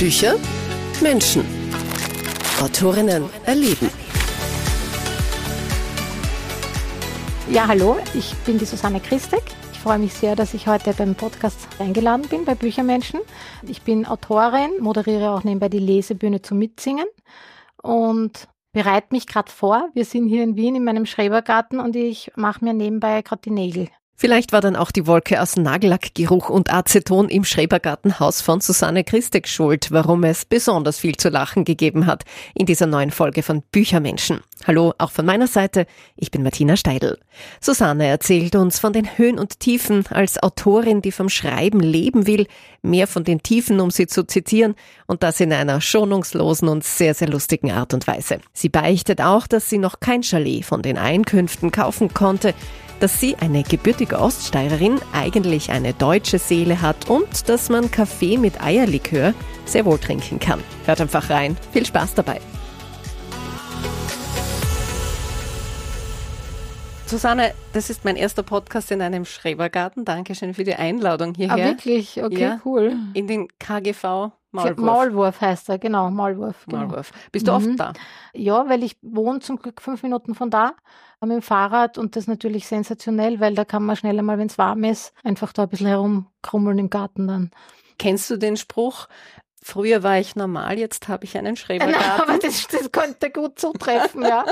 Bücher, Menschen. Autorinnen erleben. Ja, hallo, ich bin die Susanne Christek. Ich freue mich sehr, dass ich heute beim Podcast eingeladen bin bei Büchermenschen. Ich bin Autorin, moderiere auch nebenbei die Lesebühne zum Mitsingen und bereite mich gerade vor. Wir sind hier in Wien in meinem Schrebergarten und ich mache mir nebenbei gerade die Nägel. Vielleicht war dann auch die Wolke aus Nagellackgeruch und Aceton im Schrebergartenhaus von Susanne Christek schuld, warum es besonders viel zu lachen gegeben hat in dieser neuen Folge von Büchermenschen. Hallo, auch von meiner Seite, ich bin Martina Steidl. Susanne erzählt uns von den Höhen und Tiefen als Autorin, die vom Schreiben leben will, mehr von den Tiefen, um sie zu zitieren, und das in einer schonungslosen und sehr, sehr lustigen Art und Weise. Sie beichtet auch, dass sie noch kein Chalet von den Einkünften kaufen konnte, dass sie, eine gebürtige Oststeirerin, eigentlich eine deutsche Seele hat und dass man Kaffee mit Eierlikör sehr wohl trinken kann. Hört einfach rein. Viel Spaß dabei. Susanne, das ist mein erster Podcast in einem Schrebergarten. Dankeschön für die Einladung hierher. Ah, wirklich? Okay, ja, cool. In den KGV Maulwurf. Maulwurf heißt er, genau, Maulwurf. Genau. Maulwurf. Bist du mhm. oft da? Ja, weil ich wohne zum Glück fünf Minuten von da mit dem Fahrrad und das ist natürlich sensationell, weil da kann man schnell einmal, wenn es warm ist, einfach da ein bisschen herumkrummeln im Garten dann. Kennst du den Spruch, Früher war ich normal, jetzt habe ich einen Schrebergarten. aber das, das könnte gut zutreffen, ja.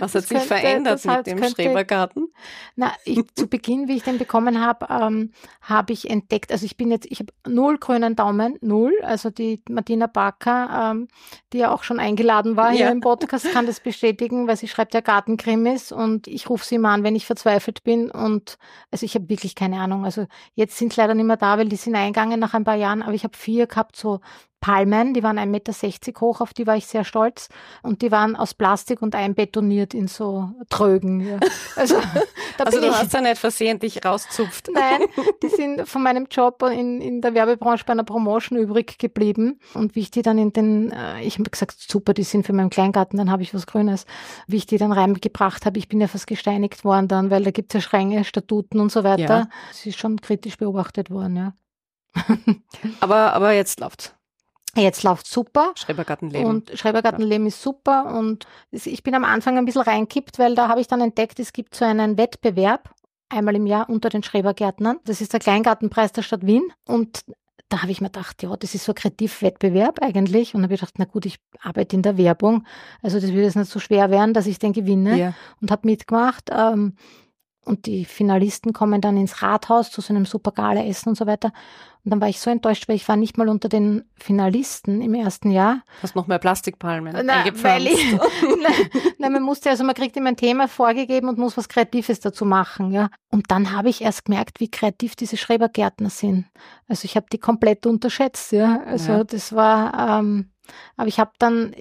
Was hat das sich könnte, verändert mit dem könnte, Schrebergarten? Na, ich, zu Beginn, wie ich den bekommen habe, ähm, habe ich entdeckt, also ich bin jetzt, ich habe null grünen Daumen, null. Also die Martina Barker, ähm, die ja auch schon eingeladen war ja. hier im Podcast, kann das bestätigen, weil sie schreibt ja Gartenkrimis und ich rufe sie immer an, wenn ich verzweifelt bin und also ich habe wirklich keine Ahnung. Also jetzt sind leider nicht mehr da, weil die sind eingegangen nach ein paar Jahren, aber ich habe vier gehabt, so Palmen, die waren 1,60 Meter hoch, auf die war ich sehr stolz. Und die waren aus Plastik und einbetoniert in so Trögen. Ja. Also, da also du ich, hast ja nicht versehentlich rauszupft. Nein, die sind von meinem Job in, in der Werbebranche bei einer Promotion übrig geblieben. Und wie ich die dann in den, äh, ich habe gesagt, super, die sind für meinen Kleingarten, dann habe ich was Grünes. Wie ich die dann reingebracht habe, ich bin ja fast gesteinigt worden dann, weil da gibt es ja Schränke, Statuten und so weiter. Ja. Sie ist schon kritisch beobachtet worden, ja. aber, aber jetzt läuft's. Jetzt läuft super. Schrebergartenleben. Und Schrebergartenleben ja. ist super. Und ich bin am Anfang ein bisschen reinkippt, weil da habe ich dann entdeckt, es gibt so einen Wettbewerb einmal im Jahr unter den Schrebergärtnern. Das ist der Kleingartenpreis der Stadt Wien. Und da habe ich mir gedacht, ja, das ist so ein Kreativwettbewerb eigentlich. Und habe ich gedacht, na gut, ich arbeite in der Werbung. Also das würde jetzt nicht so schwer werden, dass ich den gewinne. Ja. Und habe mitgemacht. Ähm, und die Finalisten kommen dann ins Rathaus zu so einem super Gala-Essen und so weiter. Und dann war ich so enttäuscht, weil ich war nicht mal unter den Finalisten im ersten Jahr. Hast noch mehr Plastikpalmen na, weil ich, na, na, man musste, also man kriegt immer ein Thema vorgegeben und muss was Kreatives dazu machen, ja. Und dann habe ich erst gemerkt, wie kreativ diese Schrebergärtner sind. Also ich habe die komplett unterschätzt, ja. Also ja. das war, ähm, aber ich habe dann,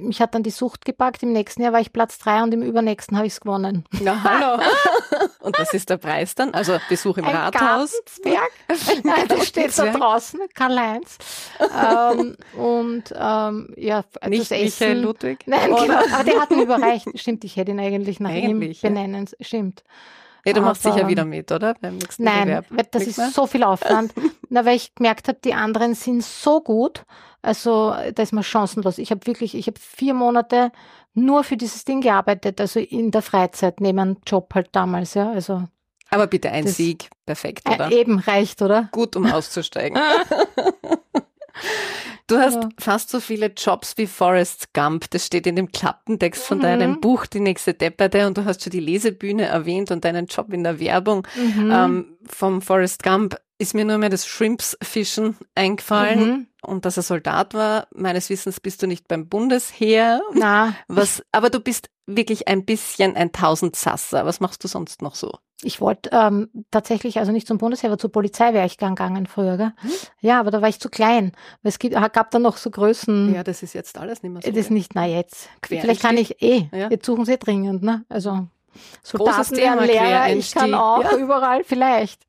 mich hat dann die Sucht gepackt. Im nächsten Jahr war ich Platz drei und im übernächsten habe ich es gewonnen. Na hallo. und was ist der Preis dann? Also Besuch im Ein Rathaus? Nein, das steht da draußen, Karl-Heinz. ähm, und ähm, ja, Nicht das Essen. Michael Ludwig? Nein, genau, aber der hat ihn überreicht. Stimmt, ich hätte ihn eigentlich nach eigentlich, ihm benennen. Ja. Stimmt. Ja, du machst sicher wieder mit, oder? Beim nächsten Nein, Bewerb. das Nicht ist mehr? so viel Aufwand. Na, weil ich gemerkt habe, die anderen sind so gut. Also da ist man chancenlos. Ich habe wirklich, ich habe vier Monate nur für dieses Ding gearbeitet, also in der Freizeit, neben einem Job halt damals, ja. Also aber bitte ein Sieg, perfekt, oder? Äh, eben reicht, oder? Gut, um auszusteigen. Du hast ja. fast so viele Jobs wie Forrest Gump. Das steht in dem Klappentext von mhm. deinem Buch, Die nächste Depperte. Und du hast schon die Lesebühne erwähnt und deinen Job in der Werbung mhm. ähm, vom Forrest Gump. Ist mir nur mehr das Shrimps-Fischen eingefallen. Mhm. Und dass er Soldat war. Meines Wissens bist du nicht beim Bundesheer. Na. Was, aber du bist wirklich ein bisschen ein Tausendsasser. Was machst du sonst noch so? Ich wollte ähm, tatsächlich, also nicht zum Bundesheer, aber zur Polizei wäre ich gegangen früher. Gell? Hm? Ja, aber da war ich zu klein. Weil es gibt, gab dann noch so Größen. Ja, das ist jetzt alles nicht mehr so. Das ist nicht, na jetzt. Quer Vielleicht kann ich eh. Ja. Jetzt suchen sie dringend, ne? Also Soldaten werden Lehrer, ich kann auch ja. überall vielleicht.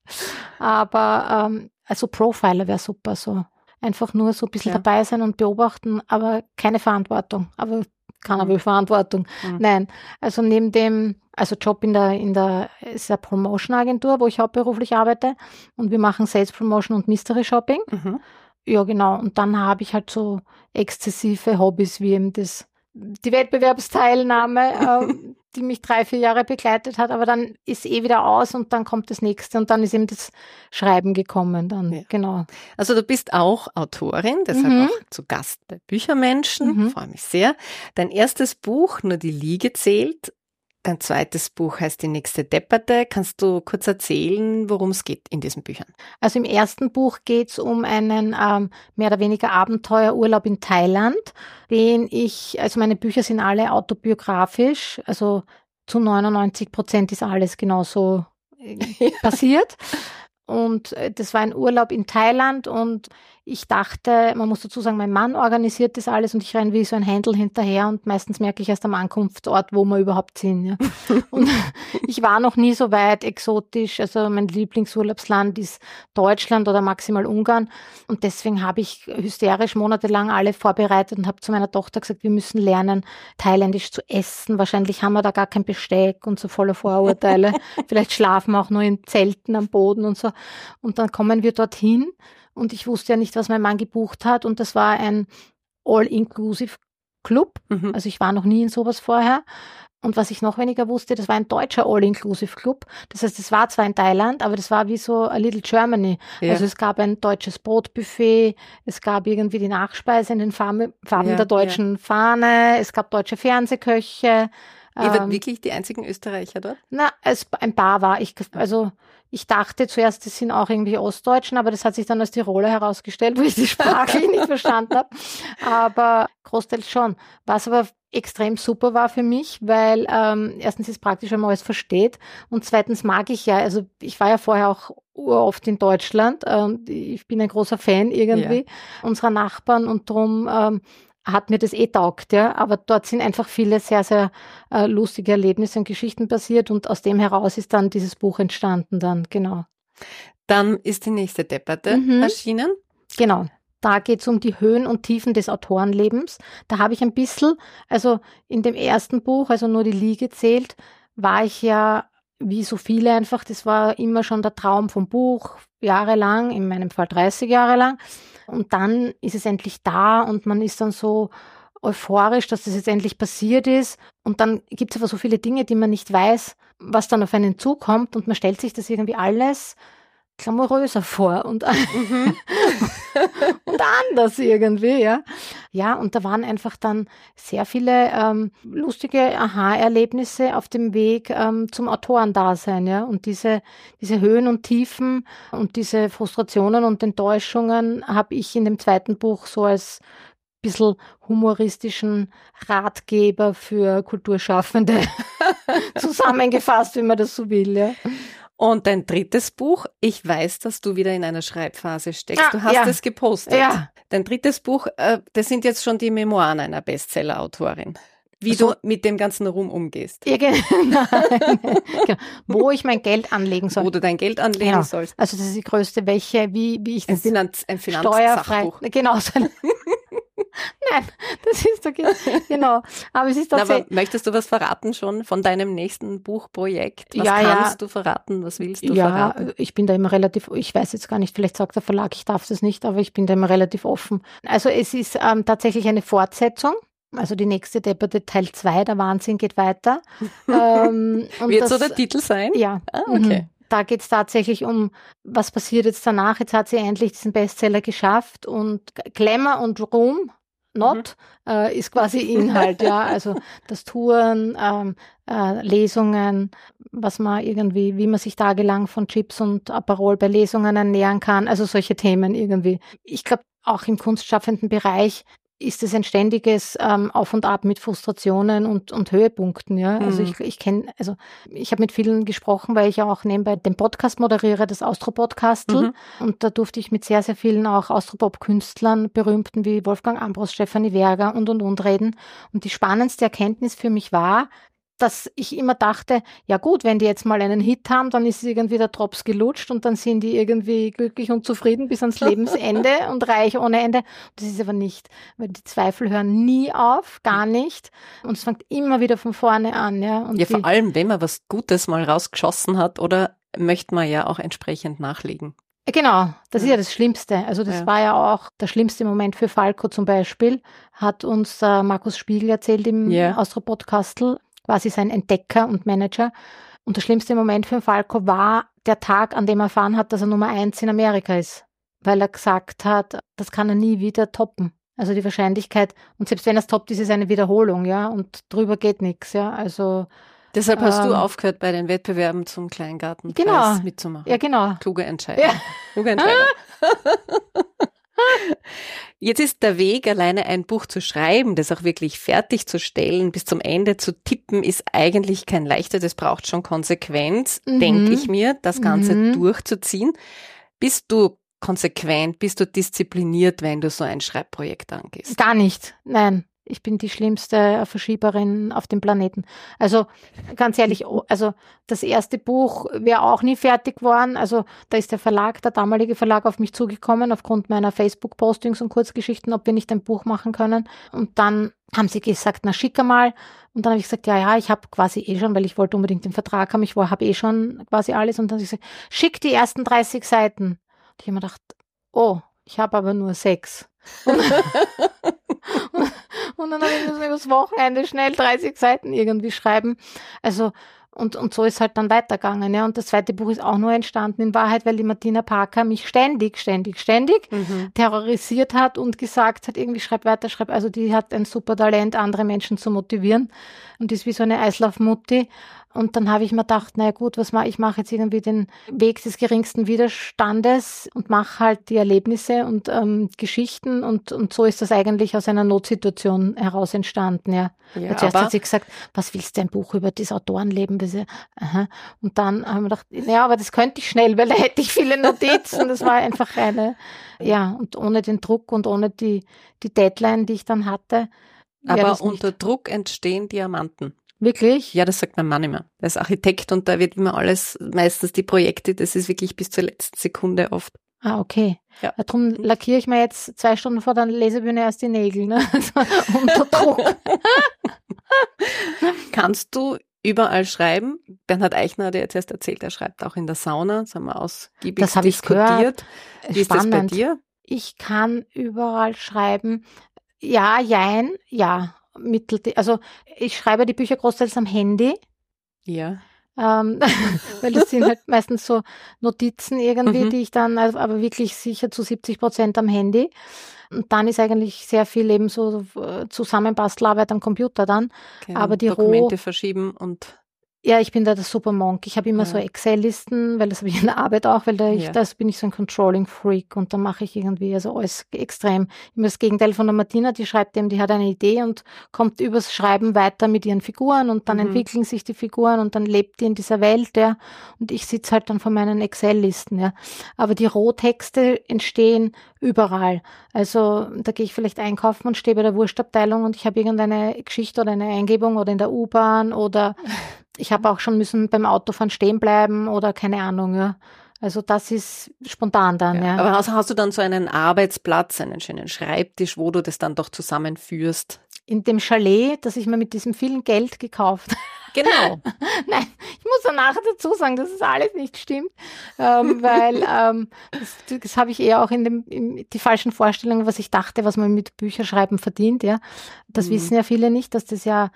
Aber ähm, also Profiler wäre super, so einfach nur so ein bisschen ja. dabei sein und beobachten, aber keine Verantwortung. Aber aber mhm. Verantwortung. Mhm. Nein, also neben dem also Job in der, in der, ist eine Promotion-Agentur, wo ich hauptberuflich arbeite und wir machen Sales Promotion und Mystery Shopping. Mhm. Ja, genau. Und dann habe ich halt so exzessive Hobbys wie eben das, die Wettbewerbsteilnahme, äh, die mich drei, vier Jahre begleitet hat, aber dann ist eh wieder aus und dann kommt das nächste und dann ist eben das Schreiben gekommen dann, ja. genau. Also du bist auch Autorin, deshalb mhm. auch zu Gast bei Büchermenschen, mhm. freue mich sehr. Dein erstes Buch, Nur die Liege zählt, Dein zweites Buch heißt Die nächste Depperte. Kannst du kurz erzählen, worum es geht in diesen Büchern? Also im ersten Buch geht es um einen ähm, mehr oder weniger Abenteuerurlaub in Thailand, den ich, also meine Bücher sind alle autobiografisch, also zu 99 Prozent ist alles genauso äh, passiert. Und äh, das war ein Urlaub in Thailand und ich dachte, man muss dazu sagen, mein Mann organisiert das alles und ich renne wie so ein Händel hinterher und meistens merke ich erst am Ankunftsort, wo wir überhaupt sind. Ja. Und ich war noch nie so weit exotisch. Also mein Lieblingsurlaubsland ist Deutschland oder maximal Ungarn. Und deswegen habe ich hysterisch monatelang alle vorbereitet und habe zu meiner Tochter gesagt, wir müssen lernen, thailändisch zu essen. Wahrscheinlich haben wir da gar kein Besteck und so voller Vorurteile. Vielleicht schlafen wir auch nur in Zelten am Boden und so. Und dann kommen wir dorthin und ich wusste ja nicht, was mein Mann gebucht hat und das war ein All-Inclusive Club. Mhm. Also ich war noch nie in sowas vorher. Und was ich noch weniger wusste, das war ein deutscher All-Inclusive Club. Das heißt, es war zwar in Thailand, aber das war wie so a little Germany. Ja. Also es gab ein deutsches Brotbuffet, es gab irgendwie die Nachspeise in den Farben, Farben ja, der deutschen ja. Fahne, es gab deutsche Fernsehköche. Ihr wart ähm, wirklich die einzigen Österreicher dort? Na, es, ein paar war ich, also ich dachte zuerst, das sind auch irgendwie Ostdeutschen, aber das hat sich dann als Tiroler herausgestellt, wo ich die Sprache nicht verstanden habe. Aber großteils schon. Was aber extrem super war für mich, weil ähm, erstens ist praktisch, wenn man alles versteht und zweitens mag ich ja, also ich war ja vorher auch oft in Deutschland, ähm, ich bin ein großer Fan irgendwie ja. unserer Nachbarn und drum ähm, hat mir das eh taugt, ja. Aber dort sind einfach viele sehr, sehr äh, lustige Erlebnisse und Geschichten passiert und aus dem heraus ist dann dieses Buch entstanden dann, genau. Dann ist die nächste Debatte mhm. erschienen. Genau. Da geht es um die Höhen und Tiefen des Autorenlebens. Da habe ich ein bisschen, also in dem ersten Buch, also nur die Liege zählt, war ich ja wie so viele einfach, das war immer schon der Traum vom Buch, jahrelang, in meinem Fall 30 Jahre lang. Und dann ist es endlich da und man ist dann so euphorisch, dass das jetzt endlich passiert ist. Und dann gibt es aber so viele Dinge, die man nicht weiß, was dann auf einen zukommt. Und man stellt sich das irgendwie alles glamouröser vor und, mhm. und anders irgendwie, ja. Ja, und da waren einfach dann sehr viele ähm, lustige Aha-Erlebnisse auf dem Weg ähm, zum Autorendasein, ja. Und diese, diese Höhen und Tiefen und diese Frustrationen und Enttäuschungen habe ich in dem zweiten Buch so als bisschen humoristischen Ratgeber für Kulturschaffende zusammengefasst, wie man das so will. Ja. Und dein drittes Buch, ich weiß, dass du wieder in einer Schreibphase steckst. Ah, du hast ja. es gepostet. Ja. Dein drittes Buch, äh, das sind jetzt schon die Memoiren einer Bestseller-Autorin. Wie also, du mit dem ganzen Ruhm umgehst. Ja, genau. genau. Wo ich mein Geld anlegen soll. Wo du dein Geld anlegen genau. sollst. Also das ist die größte, welche, wie, wie ich das ein, Finanz, ein Finanzsachbuch. Genau. So Nein, das ist okay. Genau. Aber es ist tatsächlich. Aber möchtest du was verraten schon von deinem nächsten Buchprojekt? Was ja, kannst ja. du verraten? Was willst du ja, verraten? Ja, ich bin da immer relativ, ich weiß jetzt gar nicht, vielleicht sagt der Verlag, ich darf das nicht, aber ich bin da immer relativ offen. Also es ist ähm, tatsächlich eine Fortsetzung. Also die nächste Debatte Teil 2, der Wahnsinn geht weiter. ähm, Wird das, so der Titel sein? Ja. Ah, okay. Mhm da geht es tatsächlich um, was passiert jetzt danach. Jetzt hat sie endlich diesen Bestseller geschafft und Glamour und Ruhm Not mhm. äh, ist quasi Inhalt, ja. Also das Touren, ähm, äh, Lesungen, was man irgendwie, wie man sich tagelang von Chips und Aperol bei Lesungen ernähren kann, also solche Themen irgendwie. Ich glaube, auch im kunstschaffenden Bereich ist es ein ständiges ähm, Auf und Ab mit Frustrationen und, und Höhepunkten. Ja? Also mhm. ich, ich kenne, also ich habe mit vielen gesprochen, weil ich ja auch nebenbei den Podcast moderiere, das Austro-Podcastel. Mhm. Und da durfte ich mit sehr, sehr vielen auch Austropop-Künstlern, berühmten wie Wolfgang Ambros, Stefanie Werger und und und reden. Und die spannendste Erkenntnis für mich war, dass ich immer dachte, ja gut, wenn die jetzt mal einen Hit haben, dann ist irgendwie der Drops gelutscht und dann sind die irgendwie glücklich und zufrieden bis ans Lebensende und reich ohne Ende. Das ist aber nicht, weil die Zweifel hören nie auf, gar nicht. Und es fängt immer wieder von vorne an. Ja, und ja vor allem, wenn man was Gutes mal rausgeschossen hat oder möchte man ja auch entsprechend nachlegen. Genau, das ist ja das Schlimmste. Also das Ja. war ja auch der schlimmste Moment für Falco zum Beispiel, hat uns äh, Markus Spiegel erzählt im Ja. Austro-Podcastel, quasi sein Entdecker und Manager. Und der schlimmste Moment für Falco war der Tag, an dem er erfahren hat, dass er Nummer eins in Amerika ist. Weil er gesagt hat, das kann er nie wieder toppen. Also die Wahrscheinlichkeit, und selbst wenn er es toppt, ist es eine Wiederholung, ja, und drüber geht nichts, ja. Also, Deshalb hast du Ähm, aufgehört, bei den Wettbewerben zum Kleingarten Genau. mitzumachen. ja genau. Kluge Entscheidung. Ja. Kluge Entscheidung. Jetzt ist der Weg, alleine ein Buch zu schreiben, das auch wirklich fertigzustellen, bis zum Ende zu tippen, ist eigentlich kein leichter. Das braucht schon Konsequenz, Mhm. denke ich mir, das Ganze Mhm. durchzuziehen. Bist du konsequent, bist du diszipliniert, wenn du so ein Schreibprojekt angehst? Gar nicht. Nein. Ich bin die schlimmste Verschieberin auf dem Planeten. Also ganz ehrlich, also das erste Buch wäre auch nie fertig geworden. Also da ist der Verlag, der damalige Verlag auf mich zugekommen aufgrund meiner Facebook-Postings und Kurzgeschichten, ob wir nicht ein Buch machen können. Und dann haben sie gesagt, na schick mal. Und dann habe ich gesagt, ja, ja, ich habe quasi eh schon, weil ich wollte unbedingt den Vertrag haben, ich habe eh schon quasi alles. Und dann habe ich gesagt, schick die ersten 30 Seiten. Und ich habe mir gedacht, oh, ich habe aber nur sechs. Und, und dann habe ich müssen übers Wochenende schnell 30 Seiten irgendwie schreiben. Also, und, und so ist halt dann weitergegangen. Ja. Und das zweite Buch ist auch nur entstanden in Wahrheit, weil die Martina Parker mich ständig, ständig, ständig Mhm. terrorisiert hat und gesagt hat, irgendwie schreib weiter, schreib. Also die hat ein super Talent, andere Menschen zu motivieren und ist wie so eine Eislaufmutti. Und dann habe ich mir gedacht, naja gut, was mache ich? Mache jetzt irgendwie den Weg des geringsten Widerstandes und mache halt die Erlebnisse und ähm, Geschichten und, und so ist das eigentlich aus einer Notsituation heraus entstanden, ja. Ja, Zuerst hat sie gesagt, was willst du ein Buch über das Autorenleben? Aha. Und dann haben wir gedacht, ja, aber das könnte ich schnell, weil da hätte ich viele Notizen. Das war einfach eine, ja, und ohne den Druck und ohne die, die Deadline, die ich dann hatte. aber das nicht- unter Druck entstehen Diamanten. Wirklich? Ja, das sagt mein Mann immer. Er ist Architekt und da wird immer alles, meistens die Projekte, das ist wirklich bis zur letzten Sekunde oft. Ah, okay. Ja. Darum lackiere ich mir jetzt zwei Stunden vor der Lesebühne erst die Nägel, ne? Also, unter Druck. Kannst du überall schreiben? Bernhard Eichner hat ja jetzt erst erzählt, er schreibt auch in der Sauna, das haben wir ausgiebig Das hab ich diskutiert. Wie ist das bei Spannend. dir? Ich kann überall schreiben. Ja, jein, ja. Mittel, also ich schreibe die Bücher großteils am Handy, Ja. ähm, weil das sind halt meistens so Notizen irgendwie, Mhm. die ich dann, also, aber wirklich sicher zu 70 Prozent am Handy. Und dann ist eigentlich sehr viel eben so äh, Zusammenbastelarbeit am Computer dann. Okay, Aber die Dokumente Roh- verschieben und Ja, ich bin da der Supermonk. Ich habe immer so Ja. Excel-Listen, weil das habe ich in der Arbeit auch, weil da ich, Ja. das bin ich so ein Controlling-Freak und da mache ich irgendwie also alles extrem. Immer das Gegenteil von der Martina, die schreibt eben, die hat eine Idee und kommt übers Schreiben weiter mit ihren Figuren und dann Mhm. entwickeln sich die Figuren und dann lebt die in dieser Welt, ja. Und ich sitze halt dann vor meinen Excel-Listen, ja. Aber die Rohtexte entstehen überall. Also da gehe ich vielleicht einkaufen und stehe bei der Wurstabteilung und ich habe irgendeine Geschichte oder eine Eingebung oder in der U-Bahn oder ich habe auch schon müssen beim Autofahren stehen bleiben oder keine Ahnung, ja. Also das ist spontan dann, ja. Ja. Aber hast, hast du dann so einen Arbeitsplatz, einen schönen Schreibtisch, wo du das dann doch zusammenführst? In dem Chalet, das ich mir mit diesem vielen Geld gekauft Genau. Nein, ich muss dann nachher dazu sagen, dass es alles nicht stimmt, ähm, weil ähm, das, das habe ich eher auch in dem in die falschen Vorstellungen, was ich dachte, was man mit Bücherschreiben verdient, ja. Das Mhm. wissen ja viele nicht, dass das ja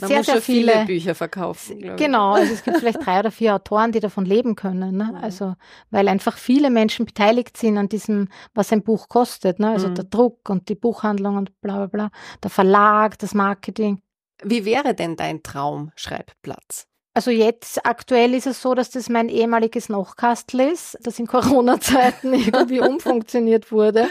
Man sehr, sehr viele, viele Bücher verkaufen. Genau, also es gibt vielleicht drei oder vier Autoren, die davon leben können. Ne? Mhm. Also, weil einfach viele Menschen beteiligt sind an diesem, was ein Buch kostet. Ne? Also Mhm. der Druck und die Buchhandlung und bla bla bla, der Verlag, das Marketing. Wie wäre denn dein Traumschreibplatz? Also jetzt aktuell ist es so, dass das mein ehemaliges Nochkastel ist, das in Corona-Zeiten irgendwie umfunktioniert wurde.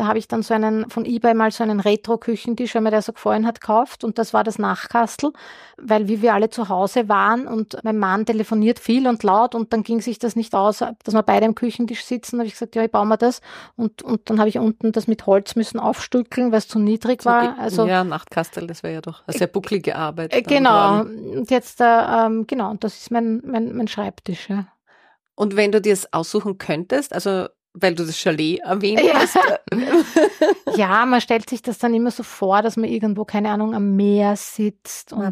Da habe ich dann so einen von eBay mal so einen Retro-Küchentisch, weil mir der so gefallen hat, gekauft und das war das Nachkastel, weil wie wir alle zu Hause waren und mein Mann telefoniert viel und laut und dann ging sich das nicht aus, dass wir beide am Küchentisch sitzen, habe ich gesagt, ja, ich baue mir das und, und dann habe ich unten das mit Holz müssen aufstückeln, weil es zu niedrig war. Also ja, Nachtkastel, das wäre ja doch eine sehr bucklige Arbeit. äh, genau, und jetzt, äh, ähm, genau, und das ist mein, mein, mein Schreibtisch, ja. Und wenn du dir es aussuchen könntest, also weil du das Chalet erwähnt ja. hast. ja, man stellt sich das dann immer so vor, dass man irgendwo, keine Ahnung, am Meer sitzt und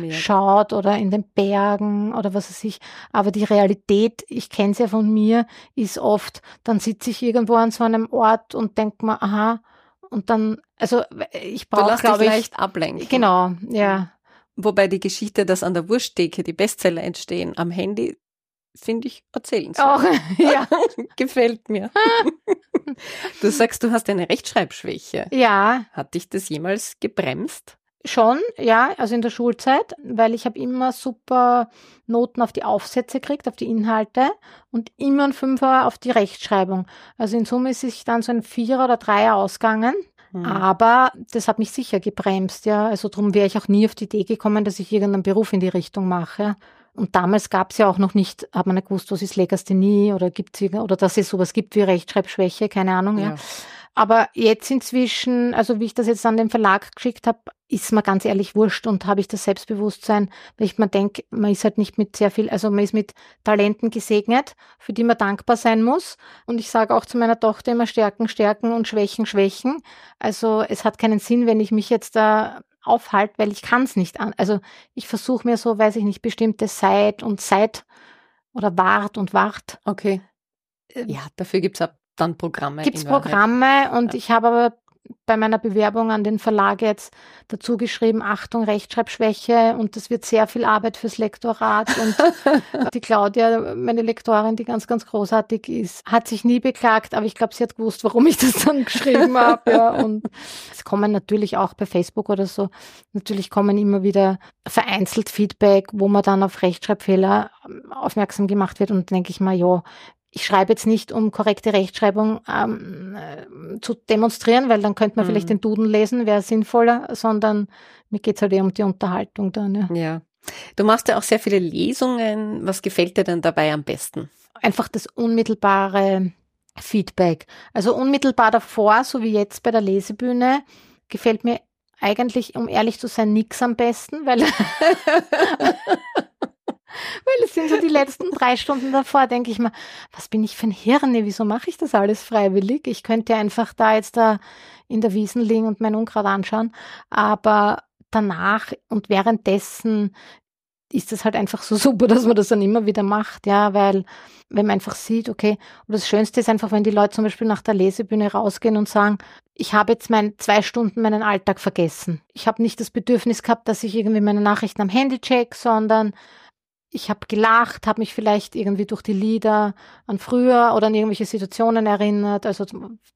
Meer. schaut oder in den Bergen oder was weiß ich. Aber die Realität, ich kenne es ja von mir, ist oft, dann sitze ich irgendwo an so einem Ort und denke mir, aha, und dann, also ich brauche, glaube ich, leicht ablenken. Genau, ja. Wobei die Geschichte, dass an der Wursttheke die Bestseller entstehen, am Handy finde ich erzählenswert. Auch, ja. Gefällt mir. du sagst, du hast eine Rechtschreibschwäche. Ja. Hat dich das jemals gebremst? Schon, ja, also in der Schulzeit, weil ich habe immer super Noten auf die Aufsätze gekriegt, auf die Inhalte und immer ein Fünfer auf die Rechtschreibung. Also in Summe ist ich dann so ein Vierer oder Dreier ausgegangen. Mhm. Aber das hat mich sicher gebremst, ja. Also darum wäre ich auch nie auf die Idee gekommen, dass ich irgendeinen Beruf in die Richtung mache. Und damals gab es ja auch noch nicht, hat man nicht gewusst, was ist Legasthenie oder gibt's oder dass es sowas gibt wie Rechtschreibschwäche, keine Ahnung, ja. ja. Aber jetzt inzwischen, also wie ich das jetzt an den Verlag geschickt habe, ist mir ganz ehrlich wurscht und habe ich das Selbstbewusstsein, weil ich mir denke, man ist halt nicht mit sehr viel, also man ist mit Talenten gesegnet, für die man dankbar sein muss. Und ich sage auch zu meiner Tochter immer Stärken, Stärken und Schwächen, Schwächen. Also es hat keinen Sinn, wenn ich mich jetzt da aufhalte, weil ich kann es nicht an. Also ich versuche mir so, weiß ich nicht, bestimmte Zeit und Zeit oder Wart und Wart. Okay. Äh, ja, dafür gibt es dann Programme. Gibt es Programme und ja. ich habe aber bei meiner Bewerbung an den Verlag jetzt dazu geschrieben, Achtung, Rechtschreibschwäche und das wird sehr viel Arbeit fürs Lektorat. Und die Claudia, meine Lektorin, die ganz, ganz großartig ist, hat sich nie beklagt, aber ich glaube, sie hat gewusst, warum ich das dann geschrieben habe. Ja. Und es kommen natürlich auch bei Facebook oder so, natürlich kommen immer wieder vereinzelt Feedback, wo man dann auf Rechtschreibfehler aufmerksam gemacht wird und denke ich mal, ja, ich schreibe jetzt nicht, um korrekte Rechtschreibung ähm, äh, zu demonstrieren, weil dann könnte man mhm. vielleicht den Duden lesen, wäre sinnvoller, sondern mir geht's halt eher um die Unterhaltung dann. Ja. ja. Du machst ja auch sehr viele Lesungen. Was gefällt dir denn dabei am besten? Einfach das unmittelbare Feedback. Also unmittelbar davor, so wie jetzt bei der Lesebühne, gefällt mir eigentlich, um ehrlich zu sein, nix am besten, weil Weil es sind so die letzten drei Stunden davor, denke ich mir, was bin ich für ein Hirne? Wieso mache ich das alles freiwillig? Ich könnte einfach da jetzt da in der Wiesen liegen und mein Unkraut anschauen. Aber danach und währenddessen ist das halt einfach so super, dass man das dann immer wieder macht, ja, weil wenn man einfach sieht, okay, und das Schönste ist einfach, wenn die Leute zum Beispiel nach der Lesebühne rausgehen und sagen, ich habe jetzt mein zwei Stunden meinen Alltag vergessen. Ich habe nicht das Bedürfnis gehabt, dass ich irgendwie meine Nachrichten am Handy check, sondern ich habe gelacht, habe mich vielleicht irgendwie durch die Lieder an früher oder an irgendwelche Situationen erinnert. Also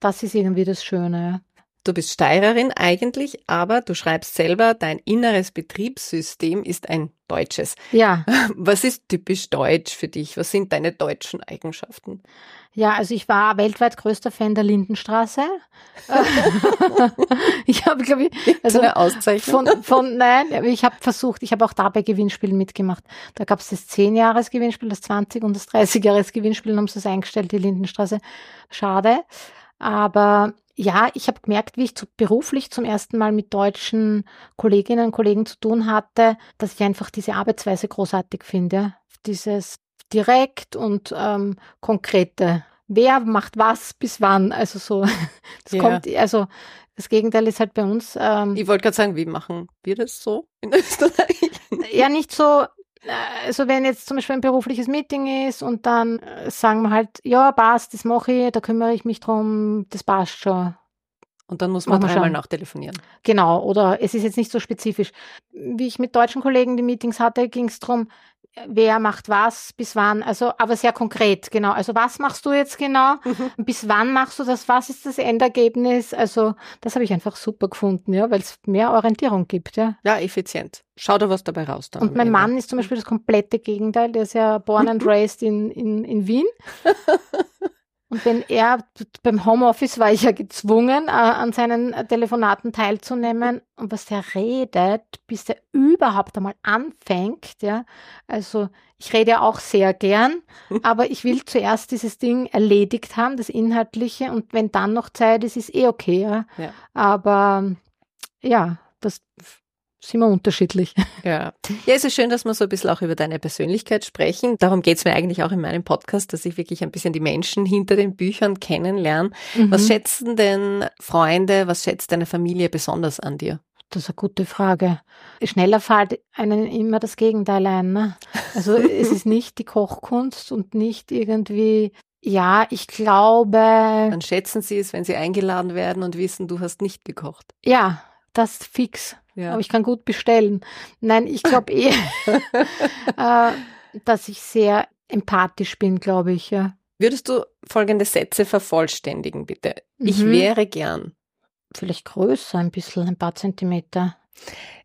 das ist irgendwie das Schöne. Du bist Steirerin eigentlich, aber du schreibst selber, dein inneres Betriebssystem ist ein deutsches. Ja. Was ist typisch deutsch für dich? Was sind deine deutschen Eigenschaften? Ja, also ich war weltweit größter Fan der Lindenstraße. ich habe, glaube ich, also eine Auszeichnung. Von, von nein, ich habe versucht, ich habe auch dabei Gewinnspielen mitgemacht. Da gab es das 10-Jahres-Gewinnspiel, das 20 und das 30-Jahres-Gewinnspiel, haben sie es eingestellt, die Lindenstraße. Schade. Aber ja, ich habe gemerkt, wie ich zu, beruflich zum ersten Mal mit deutschen Kolleginnen und Kollegen zu tun hatte, dass ich einfach diese Arbeitsweise großartig finde. Dieses direkt und ähm, konkrete. Wer macht was bis wann? Also so, das ja. kommt, also das Gegenteil ist halt bei uns. Ähm, ich wollte gerade sagen, wie machen wir das so in Österreich? Ja, nicht so, also wenn jetzt zum Beispiel ein berufliches Meeting ist und dann äh, sagen wir halt, ja, passt, das mache ich, da kümmere ich mich drum, das passt schon. Und dann muss man dreimal nachtelefonieren. Genau, oder es ist jetzt nicht so spezifisch. Wie ich mit deutschen Kollegen die Meetings hatte, ging es darum, wer macht was, bis wann, also aber sehr konkret, genau. Also was machst du jetzt genau? Mhm. Bis wann machst du das? Was ist das Endergebnis? Also das habe ich einfach super gefunden, ja, weil es mehr Orientierung gibt, ja. Ja, effizient. Schau da was dabei raus. Dann Und mein Mann ist zum Beispiel das komplette Gegenteil. Der ist ja born and raised in, in, in Wien. Und wenn er beim Homeoffice war ich ja gezwungen, äh, an seinen Telefonaten teilzunehmen. Und was der redet, bis der überhaupt einmal anfängt, ja. Also ich rede ja auch sehr gern, aber ich will zuerst dieses Ding erledigt haben, das Inhaltliche. Und wenn dann noch Zeit ist, ist eh okay, ja. ja. Aber ja, das ist immer unterschiedlich. Ja. ja, es ist schön, dass wir so ein bisschen auch über deine Persönlichkeit sprechen. Darum geht es mir eigentlich auch in meinem Podcast, dass ich wirklich ein bisschen die Menschen hinter den Büchern kennenlerne. Mhm. Was schätzen denn Freunde, was schätzt deine Familie besonders an dir? Das ist eine gute Frage. Schneller fällt einem immer das Gegenteil ein. Ne? Also es ist nicht die Kochkunst und nicht irgendwie, ja, ich glaube. Dann schätzen sie es, wenn sie eingeladen werden und wissen, du hast nicht gekocht. Ja, das fix. Ja. Aber ich kann gut bestellen. Nein, ich glaube eher, äh, dass ich sehr empathisch bin, glaube ich. Ja. Würdest du folgende Sätze vervollständigen, bitte? Mhm. Ich wäre gern. Vielleicht größer, ein bisschen, ein paar Zentimeter.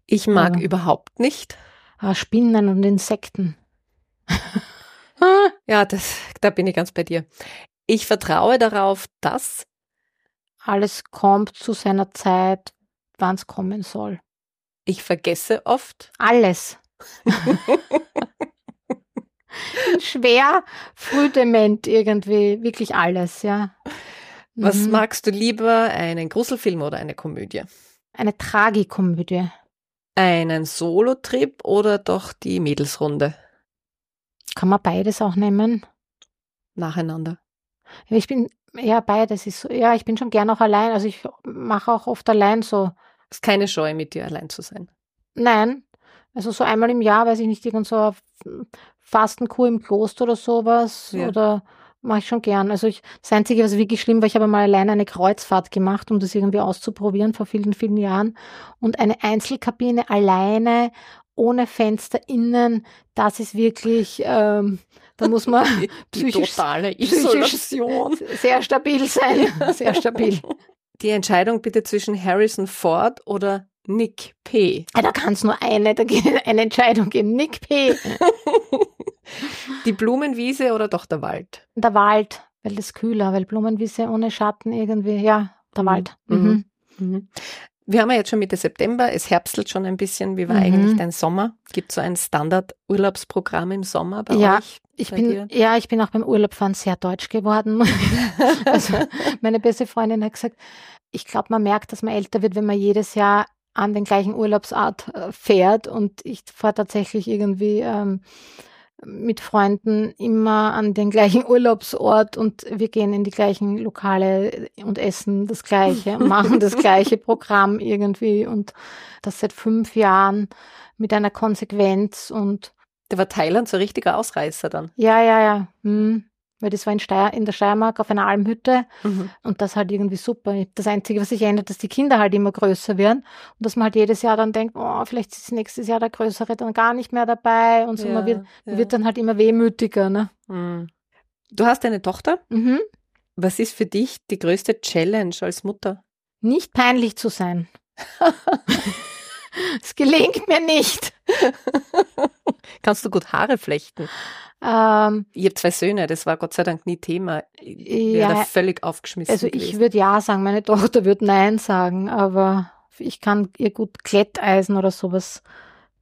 Ich mag Aber, überhaupt nicht. Ah, Spinnen und Insekten. ja, das, da bin ich ganz bei dir. Ich vertraue darauf, dass alles kommt zu seiner Zeit, wann es kommen soll. Ich vergesse oft. Alles. Schwer frühdement irgendwie, wirklich alles, ja. Was mhm. magst du lieber, einen Gruselfilm oder eine Komödie? Eine Tragikomödie. Einen Solotrip oder doch die Mädelsrunde? Kann man beides auch nehmen? Nacheinander. Ich bin, ja, beides ist so, ja, ich bin schon gern auch allein. Also ich mache auch oft allein so ist keine Scheu, mit dir allein zu sein. Nein. Also so einmal im Jahr, weiß ich nicht, irgend so Fastenkuh im Kloster oder sowas. Ja. Oder mache ich schon gern. Also ich, das Einzige, was wirklich schlimm war, ich habe mal alleine eine Kreuzfahrt gemacht, um das irgendwie auszuprobieren vor vielen, vielen Jahren. Und eine Einzelkabine alleine, ohne Fenster innen, das ist wirklich, ähm, da muss man psychisch, totale Isolation. Psychisch sehr stabil sein. Sehr stabil die Entscheidung bitte zwischen Harrison Ford oder Nick P. Da kann es nur eine, da eine Entscheidung geben. Nick P. die Blumenwiese oder doch der Wald? Der Wald, weil das kühler, weil Blumenwiese ohne Schatten irgendwie, ja, der mhm. Wald. Mhm. Mhm. Wir haben ja jetzt schon Mitte September, es herbstelt schon ein bisschen. Wie war mhm. eigentlich dein Sommer? Gibt es so ein Standard-Urlaubsprogramm im Sommer bei ja, euch? Ich bin, dir? ja, ich bin auch beim Urlaubfahren sehr deutsch geworden. also meine beste Freundin hat gesagt, ich glaube, man merkt, dass man älter wird, wenn man jedes Jahr an den gleichen Urlaubsart äh, fährt. Und ich fahre tatsächlich irgendwie ähm, mit Freunden immer an den gleichen Urlaubsort und wir gehen in die gleichen Lokale und essen das Gleiche, machen das gleiche Programm irgendwie und das seit fünf Jahren mit einer Konsequenz und der war Thailand so ein richtiger Ausreißer dann. Ja, ja, ja. Hm. Weil das war in, Steyr, in der Steiermark auf einer Almhütte mhm. und das halt irgendwie super. Das Einzige, was sich ändert, dass die Kinder halt immer größer werden und dass man halt jedes Jahr dann denkt, oh, vielleicht ist nächstes Jahr der Größere dann gar nicht mehr dabei und so. Ja, man wird, ja. wird dann halt immer wehmütiger. Ne? Mhm. Du hast eine Tochter. Mhm. Was ist für dich die größte Challenge als Mutter? Nicht peinlich zu sein. Es gelingt mir nicht. Kannst du gut Haare flechten? Ähm, ich habe zwei Söhne, das war Gott sei Dank nie Thema. Ich wäre ja, völlig aufgeschmissen. Also ich würde ja sagen, meine Tochter würde nein sagen, aber ich kann ihr gut Kletteisen oder sowas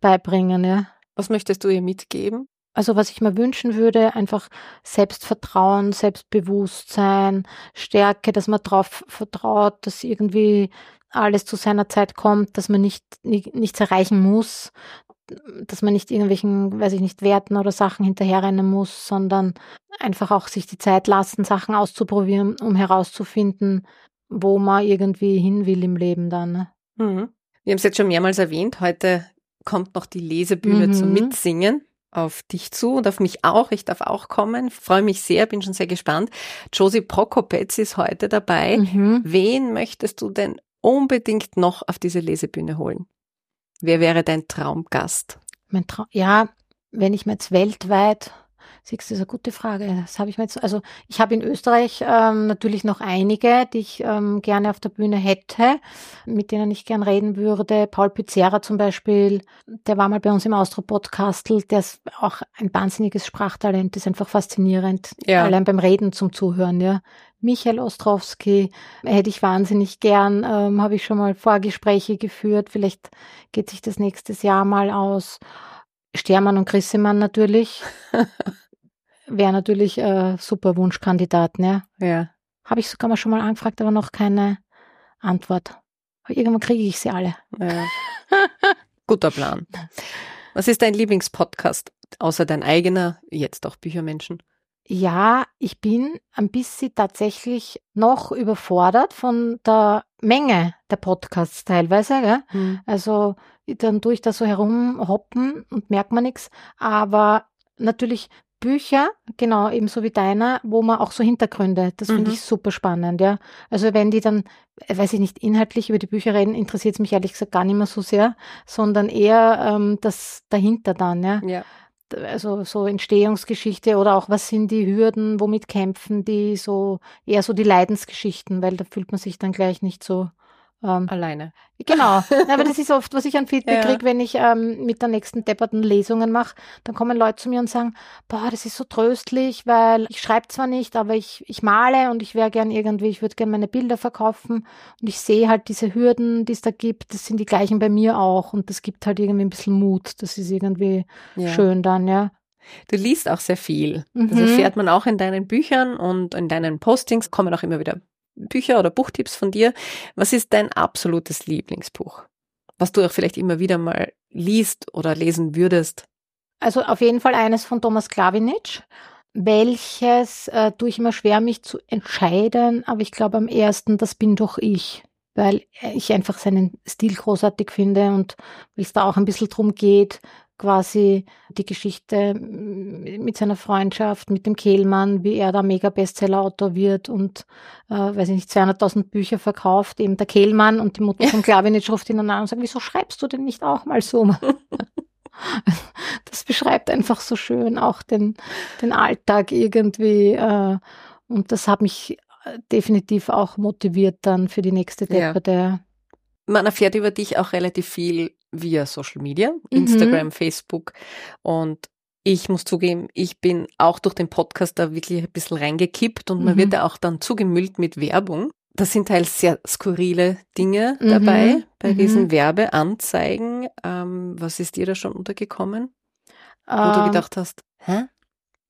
beibringen, ja. Was möchtest du ihr mitgeben? Also was ich mir wünschen würde, einfach Selbstvertrauen, Selbstbewusstsein, Stärke, dass man darauf vertraut, dass irgendwie alles zu seiner Zeit kommt, dass man nicht, nicht, nichts erreichen muss, dass man nicht irgendwelchen, weiß ich nicht, Werten oder Sachen hinterherrennen muss, sondern einfach auch sich die Zeit lassen, Sachen auszuprobieren, um herauszufinden, wo man irgendwie hin will im Leben dann. Ne? Mhm. Wir haben es jetzt schon mehrmals erwähnt, heute kommt noch die Lesebühne mhm. zum Mitsingen auf dich zu und auf mich auch. Ich darf auch kommen. Freue mich sehr, bin schon sehr gespannt. Josie Prokopetz ist heute dabei. Mhm. Wen möchtest du denn unbedingt noch auf diese Lesebühne holen? Wer wäre dein Traumgast? Mein Traum, ja, wenn ich mir jetzt weltweit Siehst du, das ist eine gute Frage. Das habe ich mir jetzt, also ich habe in Österreich ähm, natürlich noch einige, die ich ähm, gerne auf der Bühne hätte, mit denen ich gern reden würde. Paul Pizzerra zum Beispiel, der war mal bei uns im Austro-Podcastel, der ist auch ein wahnsinniges Sprachtalent, ist einfach faszinierend. Ja. Allein beim Reden zum Zuhören, ja. Michael Ostrowski hätte ich wahnsinnig gern, ähm, habe ich schon mal Vorgespräche geführt. Vielleicht geht sich das nächstes Jahr mal aus. Stermann und Grissemann natürlich. wäre natürlich äh, super Wunschkandidat, ne? Ja. Habe ich sogar mal schon mal angefragt, aber noch keine Antwort. Aber irgendwann kriege ich sie alle. Ja. Guter Plan. Was ist dein Lieblingspodcast, außer dein eigener, jetzt auch Büchermenschen? Ja, ich bin ein bisschen tatsächlich noch überfordert von der Menge der Podcasts teilweise. Gell? Hm. Also dann tue ich da so herumhoppen und merkt man nichts. Aber natürlich Bücher, genau, ebenso wie deiner, wo man auch so Hintergründe, das finde mhm. ich super spannend, ja. Also wenn die dann, weiß ich nicht, inhaltlich über die Bücher reden, interessiert es mich ehrlich gesagt gar nicht mehr so sehr, sondern eher ähm, das dahinter dann, ja. ja. Also so Entstehungsgeschichte oder auch was sind die Hürden, womit kämpfen die, so eher so die Leidensgeschichten, weil da fühlt man sich dann gleich nicht so ähm, Alleine. Genau. Aber das ist oft, was ich an Feedback ja. kriege, wenn ich ähm, mit der nächsten depperten Lesungen mache. Dann kommen Leute zu mir und sagen, boah, das ist so tröstlich, weil ich schreibe zwar nicht, aber ich, ich male und ich wäre gern irgendwie, ich würde gern meine Bilder verkaufen und ich sehe halt diese Hürden, die es da gibt, das sind die gleichen bei mir auch und das gibt halt irgendwie ein bisschen Mut. Das ist irgendwie ja. schön dann, ja. Du liest auch sehr viel. Mhm. Das erfährt man auch in deinen Büchern und in deinen Postings kommen auch immer wieder Bücher oder Buchtipps von dir. Was ist dein absolutes Lieblingsbuch? Was du auch vielleicht immer wieder mal liest oder lesen würdest? Also auf jeden Fall eines von Thomas Klawinitsch. Welches äh, tue ich immer schwer, mich zu entscheiden, aber ich glaube am ersten, das bin doch ich, weil ich einfach seinen Stil großartig finde und weil es da auch ein bisschen drum geht, quasi die Geschichte mit seiner Freundschaft, mit dem Kehlmann, wie er da mega Bestsellerautor wird und, äh, weiß ich nicht, 200.000 Bücher verkauft, eben der Kehlmann und die Mutter von Klavinic ruft ihn an und sagt, wieso schreibst du denn nicht auch mal so? das beschreibt einfach so schön auch den, den Alltag irgendwie, äh, und das hat mich äh, definitiv auch motiviert dann für die nächste Debatte. Ja. Man erfährt über dich auch relativ viel via Social Media, Instagram, mhm. Facebook. Und ich muss zugeben, ich bin auch durch den Podcast da wirklich ein bisschen reingekippt und man mhm. wird da auch dann zugemüllt mit Werbung. Das sind teils sehr skurrile Dinge mhm. dabei bei mhm. diesen Werbeanzeigen. Ähm, was ist dir da schon untergekommen? Wo ähm, du gedacht hast, hä?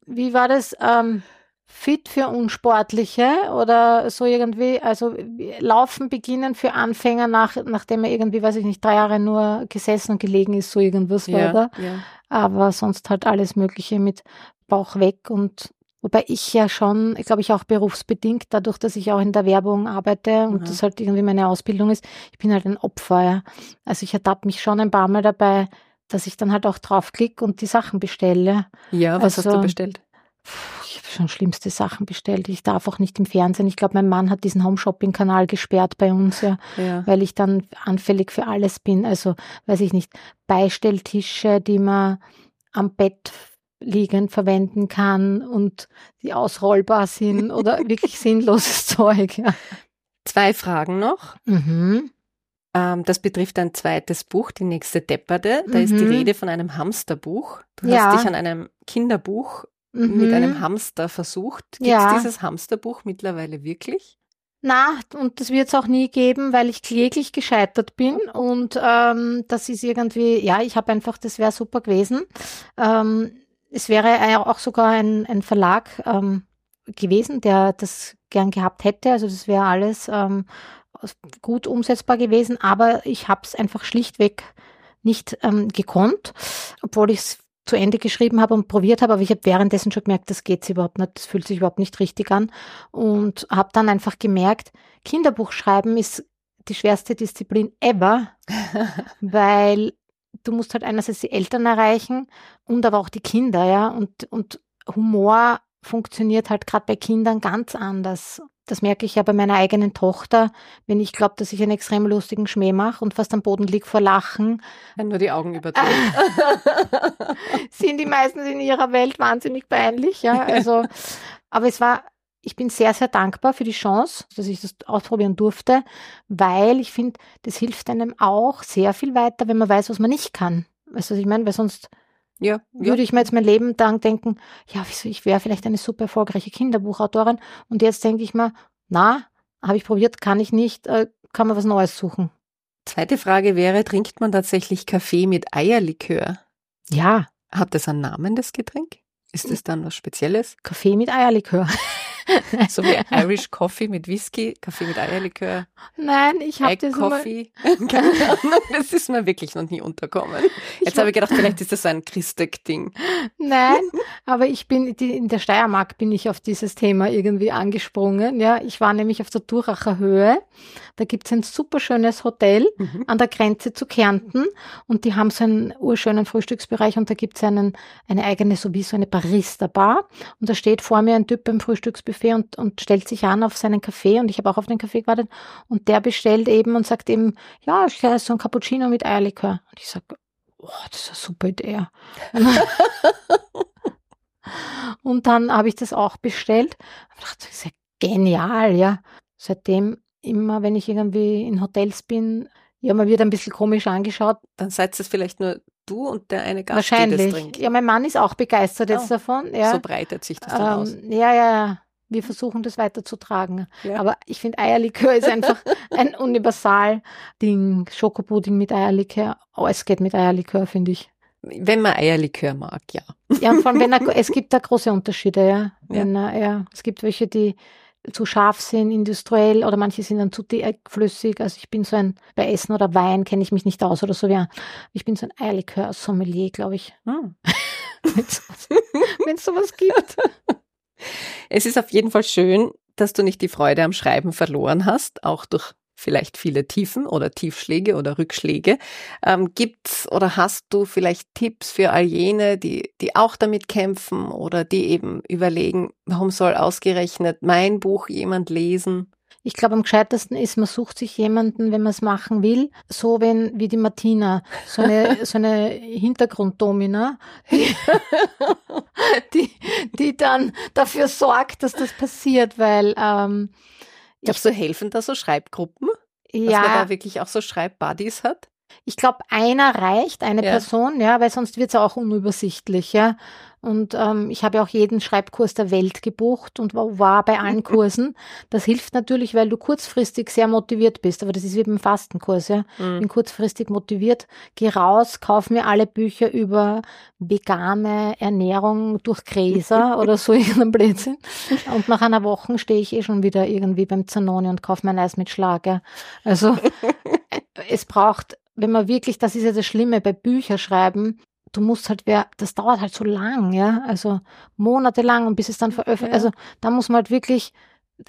Wie war das? Ähm, fit für Unsportliche oder so irgendwie, also Laufen beginnen für Anfänger nach, nachdem er irgendwie, weiß ich nicht, drei Jahre nur gesessen und gelegen ist, so irgendwas ja, war da. Ja. Aber sonst halt alles Mögliche mit Bauch weg und wobei ich ja schon, ich glaube ich auch berufsbedingt, dadurch, dass ich auch in der Werbung arbeite und mhm. das halt irgendwie meine Ausbildung ist, ich bin halt ein Opfer, ja. Also ich ertappe mich schon ein paar Mal dabei, dass ich dann halt auch draufklicke und die Sachen bestelle. Ja, was also, hast du bestellt? ich habe schon schlimmste Sachen bestellt. Ich darf auch nicht im Fernsehen. Ich glaube, mein Mann hat diesen Home-Shopping-Kanal gesperrt bei uns, ja, ja, weil ich dann anfällig für alles bin. Also, weiß ich nicht, Beistelltische, die man am Bett liegend verwenden kann und die ausrollbar sind oder wirklich sinnloses Zeug. Ja. Zwei Fragen noch. Mhm. Ähm, das betrifft ein zweites Buch, die nächste Depperde. Da mhm. ist die mhm. Rede von einem Hamsterbuch. Du ja. hast dich an einem Kinderbuch mhm. mit einem mhm. Hamster versucht. Gibt es ja. dieses Hamsterbuch mittlerweile wirklich? Na, und das wird es auch nie geben, weil ich kläglich gescheitert bin. Und ähm, das ist irgendwie, ja, ich habe einfach, das wäre super gewesen. Ähm, es wäre auch sogar ein, ein Verlag ähm, gewesen, der das gern gehabt hätte. Also das wäre alles ähm, gut umsetzbar gewesen, aber ich habe es einfach schlichtweg nicht ähm, gekonnt, obwohl ich es zu Ende geschrieben habe und probiert habe, aber ich habe währenddessen schon gemerkt, das geht überhaupt nicht, das fühlt sich überhaupt nicht richtig an und habe dann einfach gemerkt, Kinderbuch schreiben ist die schwerste Disziplin ever, weil du musst halt einerseits die Eltern erreichen und aber auch die Kinder, ja, und, und Humor funktioniert halt gerade bei Kindern ganz anders. Das merke ich ja bei meiner eigenen Tochter, wenn ich glaube, dass ich einen extrem lustigen Schmäh mache und fast am Boden liegt vor Lachen. Wenn nur die Augen überdreht. sind die meistens in ihrer Welt wahnsinnig peinlich, ja. Also, aber es war, ich bin sehr, sehr dankbar für die Chance, dass ich das ausprobieren durfte, weil ich finde, das hilft einem auch sehr viel weiter, wenn man weiß, was man nicht kann. Weißt du, was ich meine? Weil sonst ja, würde ja. ich mir jetzt mein Leben lang denken, ja, wieso, ich wäre vielleicht eine super erfolgreiche Kinderbuchautorin. Und jetzt denke ich mir, na, habe ich probiert, kann ich nicht, äh, kann man was Neues suchen. Zweite Frage wäre, trinkt man tatsächlich Kaffee mit Eierlikör? Ja. Hat das einen Namen, das Getränk? Ist das dann was Spezielles? Kaffee mit Eierlikör. so wie Irish Coffee mit Whisky, Kaffee mit Eierlikör. Nein, ich habe das Coffee. Keine Ahnung, das ist mir wirklich noch nie unterkommen. Jetzt habe ich gedacht, vielleicht ist das so ein Christek-Ding. Nein, aber ich bin in der Steiermark bin ich auf dieses Thema irgendwie angesprungen. Ja, ich war nämlich auf der Duracher Höhe. Da gibt's ein super schönes Hotel mhm. an der Grenze zu Kärnten und die haben so einen urschönen Frühstücksbereich und da gibt's einen eine eigene so wie so eine Barista-Bar und da steht vor mir ein Typ beim Frühstücksbuffet und, und stellt sich an auf seinen Kaffee und ich habe auch auf den Kaffee gewartet und der bestellt eben und sagt eben, ja, ich hätte so ein Cappuccino mit Eierlikör. Und ich sage, oh, das ist eine super Idee. und dann habe ich das auch bestellt. Ich dachte, das ist ja genial, ja. Seitdem immer, wenn ich irgendwie in Hotels bin, ja, man wird ein bisschen komisch angeschaut. Dann seid es vielleicht nur du und der eine Gast, Wahrscheinlich. der das trinkt. Ja, mein Mann ist auch begeistert jetzt oh, davon. Ja. So breitet sich das dann ähm, aus. Ja, ja, wir versuchen das weiterzutragen. Ja. Aber ich finde Eierlikör ist einfach ein Universal-Ding. Schokopudding mit Eierlikör. Alles geht mit Eierlikör, finde ich. Wenn man Eierlikör mag, ja. Ja, und vor allem, wenn er, es gibt da große Unterschiede, ja. Wenn ja. Er, ja. Es gibt welche, die zu scharf sind, industriell, oder manche sind dann zu dickflüssig. Also ich bin so ein, bei Essen oder Wein kenne ich mich nicht aus oder so, ja. Ich bin so ein Eierlikör-Sommelier, glaube ich. Hm. Wenn es sowas gibt. Es ist auf jeden Fall schön, dass du nicht die Freude am Schreiben verloren hast, auch durch vielleicht viele Tiefen oder Tiefschläge oder Rückschläge. Ähm, gibt's oder hast du vielleicht Tipps für all jene, die, die auch damit kämpfen oder die eben überlegen, warum soll ausgerechnet mein Buch jemand lesen? Ich glaube, am gescheitesten ist, man sucht sich jemanden, wenn man es machen will, so wenn, wie die Martina, so eine, so eine Hintergrunddomina, die, die, die dann dafür sorgt, dass das passiert, weil ähm, Glaubst du, helfen da so Schreibgruppen? Ja. Dass man da wirklich auch so Schreibbuddies hat? Ich glaube, einer reicht, eine ja. Person, ja, weil sonst wird es auch unübersichtlich, ja. Und ähm, ich habe ja auch jeden Schreibkurs der Welt gebucht und war bei allen Kursen. Das hilft natürlich, weil du kurzfristig sehr motiviert bist. Aber das ist wie beim Fastenkurs, ja. Mhm. Bin kurzfristig motiviert, geh raus, kauf mir alle Bücher über vegane Ernährung durch Gräser oder so irgendein Blödsinn. Und nach einer Woche stehe ich eh schon wieder irgendwie beim Zanoni und kaufe mein Eis mit Schlag. Ja. Also es braucht wenn man wirklich, das ist ja das Schlimme bei Bücherschreiben, du musst halt, wer, das dauert halt so lang, ja, also monatelang und bis es dann veröffentlicht, ja. also da muss man halt wirklich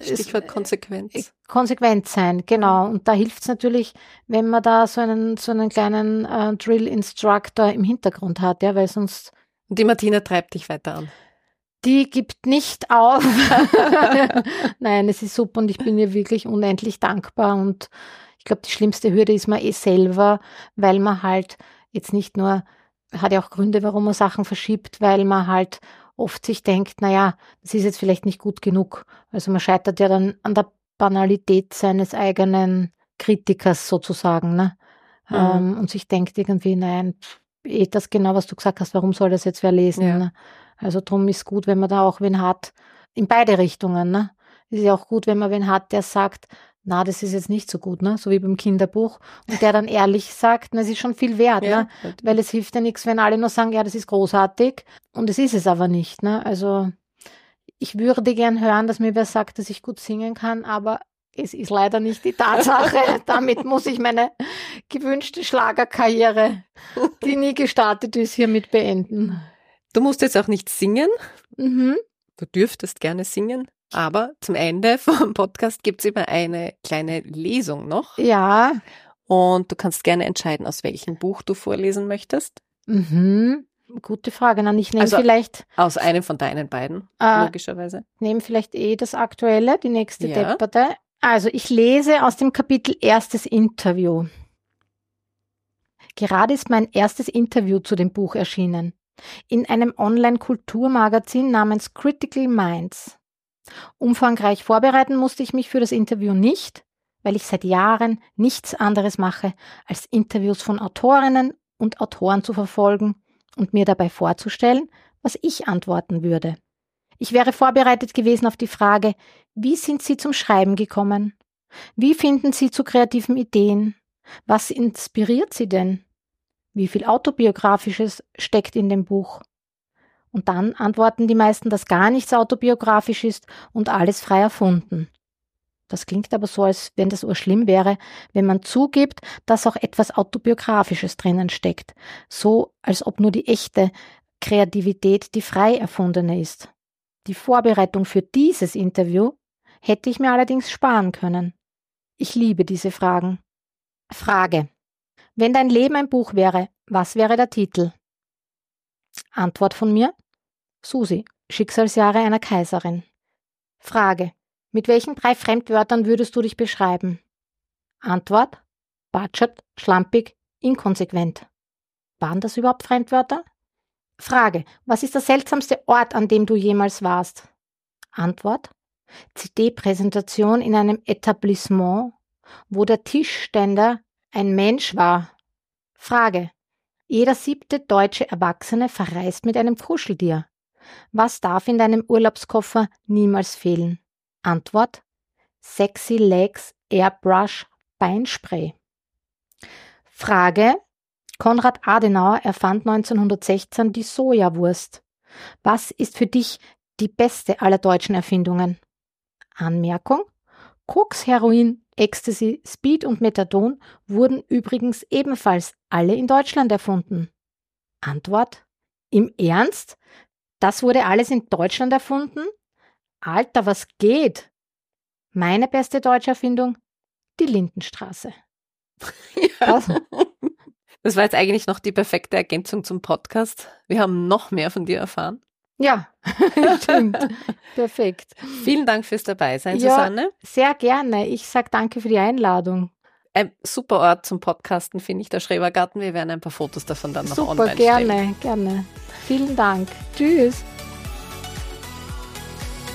Stichwort ist, Konsequenz. Äh, konsequent sein, genau. Und da hilft es natürlich, wenn man da so einen, so einen kleinen äh, Drill-Instructor im Hintergrund hat, ja, weil sonst. Und die Martina treibt dich weiter an. Die gibt nicht auf. Nein, es ist super und ich bin ihr wirklich unendlich dankbar und glaube, die schlimmste Hürde ist man eh selber, weil man halt jetzt nicht nur, hat ja auch Gründe, warum man Sachen verschiebt, weil man halt oft sich denkt, naja, das ist jetzt vielleicht nicht gut genug. Also man scheitert ja dann an der Banalität seines eigenen Kritikers sozusagen, ne? Mhm. Ähm, und sich denkt irgendwie, nein, eh das genau, was du gesagt hast, warum soll das jetzt wer lesen? Ja. Ne? Also drum ist gut, wenn man da auch wen hat, in beide Richtungen, ne? Es ist ja auch gut, wenn man wen hat, der sagt, na, das ist jetzt nicht so gut, ne? so wie beim Kinderbuch. Und der dann ehrlich sagt, na, es ist schon viel wert, ja, ne? weil es hilft ja nichts, wenn alle nur sagen, ja, das ist großartig und es ist es aber nicht. Ne? Also ich würde gern hören, dass mir wer sagt, dass ich gut singen kann, aber es ist leider nicht die Tatsache. Damit muss ich meine gewünschte Schlagerkarriere, die nie gestartet ist, hiermit beenden. Du musst jetzt auch nicht singen. Mhm. Du dürftest gerne singen. Aber zum Ende vom Podcast gibt es immer eine kleine Lesung noch. Ja. Und du kannst gerne entscheiden, aus welchem Buch du vorlesen möchtest. Mhm. Gute Frage. Dann ich nehme also vielleicht. Aus einem von deinen beiden, äh, logischerweise. Nehme vielleicht eh das aktuelle, die nächste ja. Depperte. Also ich lese aus dem Kapitel Erstes Interview. Gerade ist mein erstes Interview zu dem Buch erschienen. In einem Online-Kulturmagazin namens Critical Minds. Umfangreich vorbereiten musste ich mich für das Interview nicht, weil ich seit Jahren nichts anderes mache, als Interviews von Autorinnen und Autoren zu verfolgen und mir dabei vorzustellen, was ich antworten würde. Ich wäre vorbereitet gewesen auf die Frage, wie sind Sie zum Schreiben gekommen? Wie finden Sie zu kreativen Ideen? Was inspiriert Sie denn? Wie viel Autobiografisches steckt in dem Buch? Und dann antworten die meisten, dass gar nichts autobiografisch ist und alles frei erfunden. Das klingt aber so, als wenn das urschlimm wäre, wenn man zugibt, dass auch etwas Autobiografisches drinnen steckt. So, als ob nur die echte Kreativität die frei erfundene ist. Die Vorbereitung für dieses Interview hätte ich mir allerdings sparen können. Ich liebe diese Fragen. Frage. Wenn dein Leben ein Buch wäre, was wäre der Titel? Antwort von mir? Susi, Schicksalsjahre einer Kaiserin. Frage. Mit welchen drei Fremdwörtern würdest du dich beschreiben? Antwort: Budget, schlampig, inkonsequent. Waren das überhaupt Fremdwörter? Frage: Was ist der seltsamste Ort, an dem du jemals warst? Antwort: CD-Präsentation in einem Etablissement, wo der Tischständer ein Mensch war. Frage: Jeder siebte deutsche Erwachsene verreist mit einem Kuscheltier. Was darf in deinem Urlaubskoffer niemals fehlen? Antwort Sexy Legs Airbrush Beinspray. Frage Konrad Adenauer erfand 1916 die Sojawurst. Was ist für dich die beste aller deutschen Erfindungen? Anmerkung Koks, Heroin, Ecstasy, Speed und Methadon wurden übrigens ebenfalls alle in Deutschland erfunden. Antwort Im Ernst? Das wurde alles in Deutschland erfunden? Alter, was geht? Meine beste deutsche Erfindung? Die Lindenstraße. Ja. Das war jetzt eigentlich noch die perfekte Ergänzung zum Podcast. Wir haben noch mehr von dir erfahren. Ja, stimmt. Perfekt. Vielen Dank fürs Dabeisein, ja, Susanne. Sehr gerne. Ich sage danke für die Einladung. Ein super Ort zum Podcasten, finde ich, der Schrebergarten. Wir werden ein paar Fotos davon dann noch super, online gerne, stellen. gerne, gerne. Vielen Dank. Tschüss.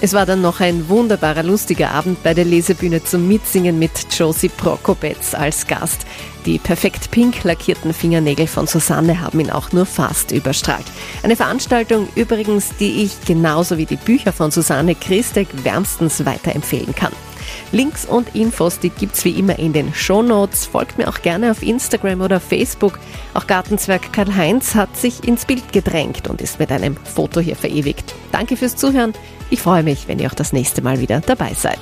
Es war dann noch ein wunderbarer, lustiger Abend bei der Lesebühne zum Mitsingen mit Josie Prokopetz als Gast. Die perfekt pink lackierten Fingernägel von Susanne haben ihn auch nur fast überstrahlt. Eine Veranstaltung übrigens, die ich genauso wie die Bücher von Susanne Christek wärmstens weiterempfehlen kann. Links und Infos, die gibt's wie immer in den Shownotes. Folgt mir auch gerne auf Instagram oder Facebook. Auch Gartenzwerg Karl-Heinz hat sich ins Bild gedrängt und ist mit einem Foto hier verewigt. Danke fürs Zuhören. Ich freue mich, wenn ihr auch das nächste Mal wieder dabei seid.